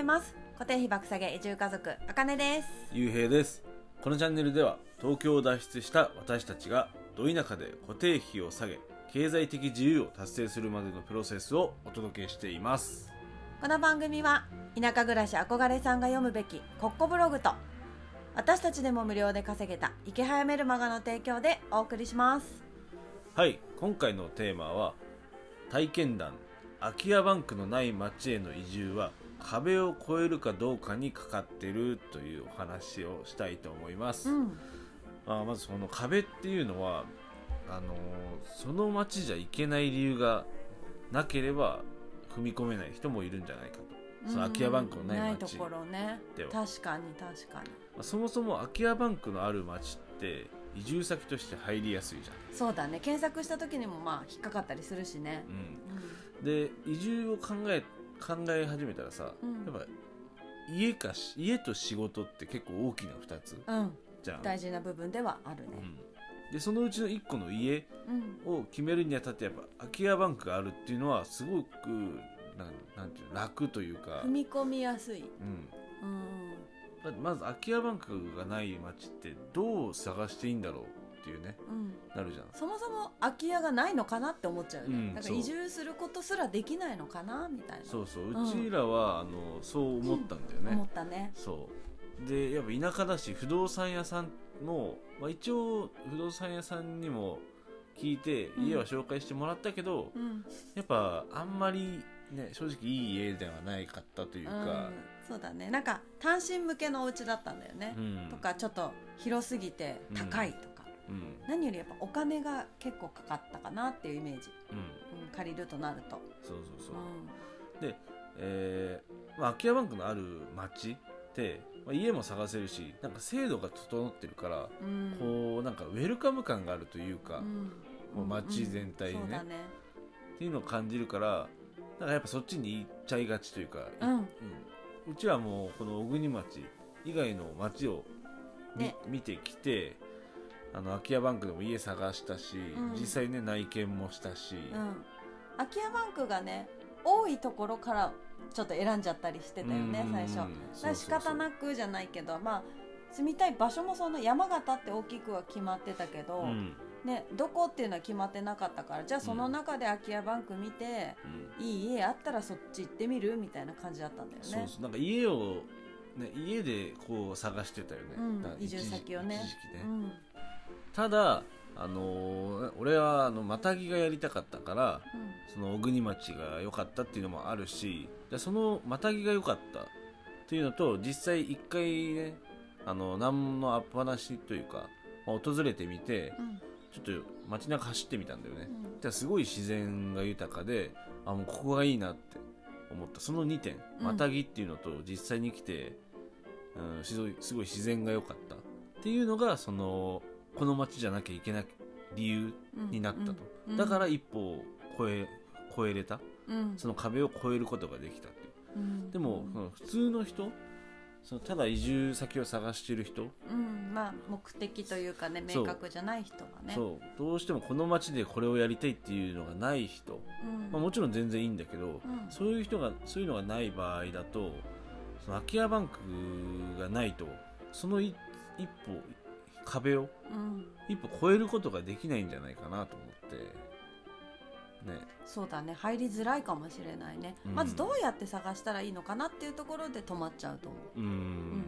います。固定費爆下げ移住家族あかねです。ゆうへいです。このチャンネルでは東京を脱出した私たちがど田舎で固定費を下げ経済的自由を達成するまでのプロセスをお届けしています。この番組は田舎暮らし憧れさんが読むべきコッコブログと私たちでも無料で稼げた池早メルマガの提供でお送りします。はい今回のテーマは体験談空き家バンクのない町への移住は壁を越えるかどうかにかかってるというお話をしたいと思います、うん。まあ、まずその壁っていうのはあのーその町じゃ行けない理由がなければ踏み込めない人もいるんじゃないかと。その空き家バンクのない町ないところね。では。確かに確かに。まあそもそも空き家バンクのある町って移住先として入りやすいじゃそうだね。検索した時にもまあ引っかかったりするしね。ん、うん、で移住を考え考え始めたらさ、うん。やっぱ家かし家と仕事って結構大きな2つうん、うん、じゃん、大事な部分ではあるね。うん、でそのうちの1個の家うん。を決めるにあたってやっぱ空き家バンクがあるっていうのはすごくなんなんていうの楽というか、踏み込みやすい。うん、うん。まず空き家バンクがない街ってどう探していいんだろうっていうねうん。なるじゃん。そもそも空き家がないのかなって思っちゃうよね、うんだから移住することすらできないのかなみたいな。そうそう。うちらは、あのそう思ったんだよね、思ったね。そう。でやっぱ田舎だし不動産屋さんも、まあ、一応不動産屋さんにも聞いてうん。家は紹介してもらったけど、うん、やっぱあんまりね正直いい家ではないかったというか、うん。そうだね。なんか単身向けのお家だったんだよね。う、ん。とかちょっと広すぎて高いとか、うん。何よりやっぱお金が結構かかったかなっていうイメージ、うん。うん、借りるとなると。そうそうそう。う、で、えーまあ、空き家バンクのある町って、まあ、家も探せるしなんか制度が整ってるから、んうん。こうなんかウェルカム感があるというか、っうん。もう街全体にねそうだね。ていうのを感じるからなんかやっぱそっちに行っちゃいがちというか、うん。うん。うちはもうこの小国町以外の町をみ、ね。見てきてあの空き家バンクでも家探したし、うん。実際ね内見もしたし、うん、空き家バンクがね多いところからちょっと選んじゃったりしてたよねうん。最初。だから仕方くなくじゃないけどまあ住みたい場所もそんな山形って大きくは決まってたけど、うん。ね、どこっていうのは決まってなかったからじゃあその中で空き家バンク見て、うん。いい家あったらそっち行ってみるみたいな感じだったんだよね。そうそう。なんか家を、ね、家でこう探してたよね、うん。だから移住先をね。一時期ね。うんただあのー俺はあのまたぎがやりたかったからその小国町が良かったっていうのもあるしでそのまたぎが良かったっていうのと実際一回ねあの何のアップ話というか、まあ訪れてみてうん。うんちょっと街中走ってみたんだよね、うん。じゃあすごい自然が豊かであもうここがいいなって思った。その2点うん。またぎっていうのと実際に来て、うん、すごいすごい自然が良かったっていうのがそのこの街じゃなきゃいけない理由うんになったと、うんだから一歩を超え超えれた。うん。その壁を越えることができたっていう。うん。でも、普通の人そのただ移住先を探してる人、うん。まあ目的というかね明確じゃない人がね。そう。どうしてもこの街でこれをやりたいっていうのがない人、うん。まあ、もちろん全然いいんだけど、ん。そういう人がそういうのがない場合だとその空き家バンクがないとそのい一歩壁をうん。一歩越えることができないんじゃないかなと思って。ね。そうだね。入りづらいかもしれないね、うん。まずどうやって探したらいいのかなっていうところで止まっちゃうと思う。うーん。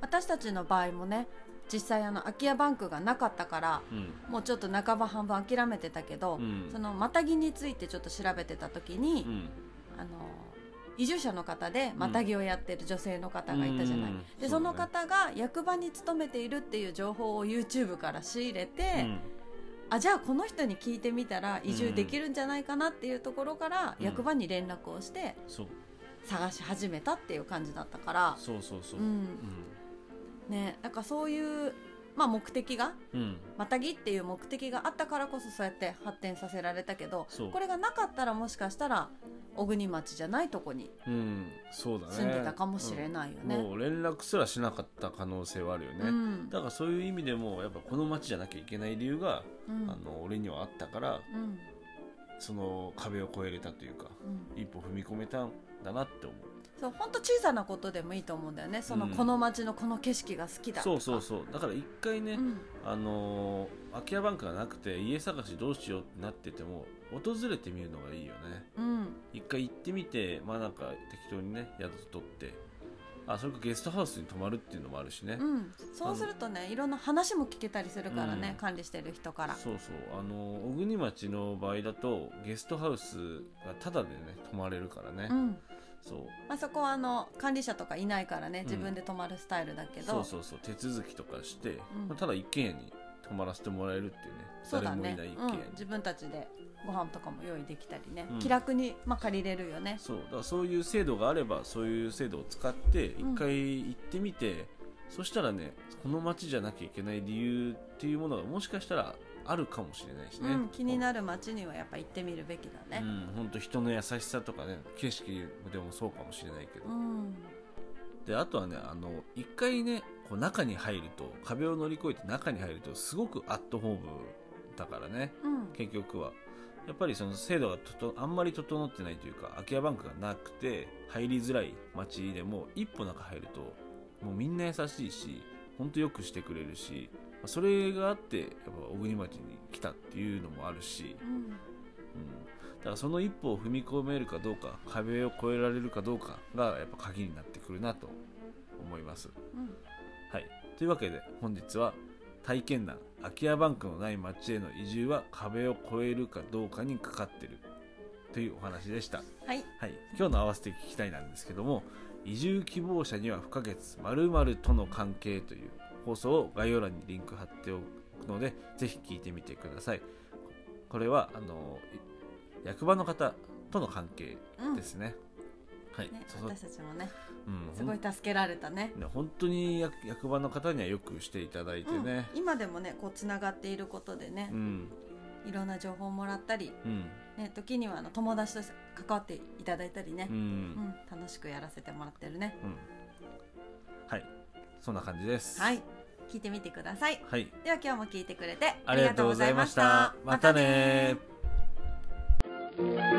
私たちの場合もね実際あの空き家バンクがなかったからうん。もうちょっと半ば半分諦めてたけど、うん。そのまたぎについてちょっと調べてた時に、うん。あの移住者の方でまたぎをやってる女性の方がいたじゃない、うん。でその方が役場に勤めているっていう情報を YouTube から仕入れて、うん。あじゃあこの人に聞いてみたら移住できるんじゃないかなっていうところからうん。役場に連絡をして探し始めたっていう感じだったから、そうそうそう。うん。ね、だからそういう、まあ、目的がうん。うんまたぎっていう目的があったからこそそうやって発展させられたけどこれがなかったらもしかしたら小国町じゃないとこに住んでたかもしれないよね。もう連絡すらしなかった可能性はあるよね、うん。だからそういう意味でもやっぱこの街じゃなきゃいけない理由が、うん。あの俺にはあったからうん。その壁を越えれたというかうん。一歩踏み込めたんだなって思うそそう本当小さなことでもいいと思うんだよね。その、うんこの街のこの景色が好きだそうそうそう。だから一回ね、うん。あのー空き家バンクがなくて家探しどうしようってなってても訪れてみるのがいいよね。うん。一回行ってみてまあなんか適当にね宿取ってあそれかゲストハウスに泊まるっていうのもあるしね、うん、そうするとねいろんな話も聞けたりするからね、うん。管理してる人から。そうそう。あの小国町の場合だとゲストハウスがタダでね泊まれるからね、うんそう。まあ、そこはあの管理者とかいないからねん。自分で泊まるスタイルだけど、そうそうそう手続きとかして、うん。まあただ一軒家に泊まらせてもらえるっていうねそうだね。誰もいない一うん軒家に、自分たちでご飯とかも用意できたりね、うん。気楽に、まあ、借りれるよね。そう。だからそういう制度があればそういう制度を使って一うん。回行ってみて、そしたらねこの町じゃなきゃいけない理由っていうものがもしかしたらあるかもしれないしね、うん、気になる街にはやっぱ行ってみるべきだね。うん本当人の優しさとかね景色でもそうかもしれないけど、うん。であとはねあの一回ねこう中に入ると壁を乗り越えて中に入るとすごくアットホームだからねうん。結局は。やっぱりその制度がととあんまり整ってないというか空き家バンクがなくて入りづらい街でも一歩中入るともうみんな優しいし本当よくしてくれるしまあそれがあってやっぱ小国町に来たっていうのもあるし、うん。うん、だからその一歩を踏み込めるかどうか壁を越えられるかどうかがやっぱ鍵になってくるなと思います。うん。はい、というわけで本日は体験談空き家バンクのない町への移住は壁を越えるかどうかにかかってる。というお話でした、はい。はい、今日の合わせて聞きたいなんですけども移住希望者には不可欠〇〇との関係という放送を概要欄にリンク貼っておくのでぜひ聞いてみてください。これはあのい役場の方との関係うんですね、はい。ね私たちもねうんすごい助けられたね。ね本当に役役場の方にはよくしていただいてね、うん、今でもねこうつながっていることでねう、ん。いろんな情報をもらったり、うん。ね、時にはあの友達と関わっていただいたりね。う、ん、うん楽しくやらせてもらってるね。うん。はいそんな感じです。はい。聞いてみてください。はい。では今日も聞いてくれてありがとうございました。また。ねまたね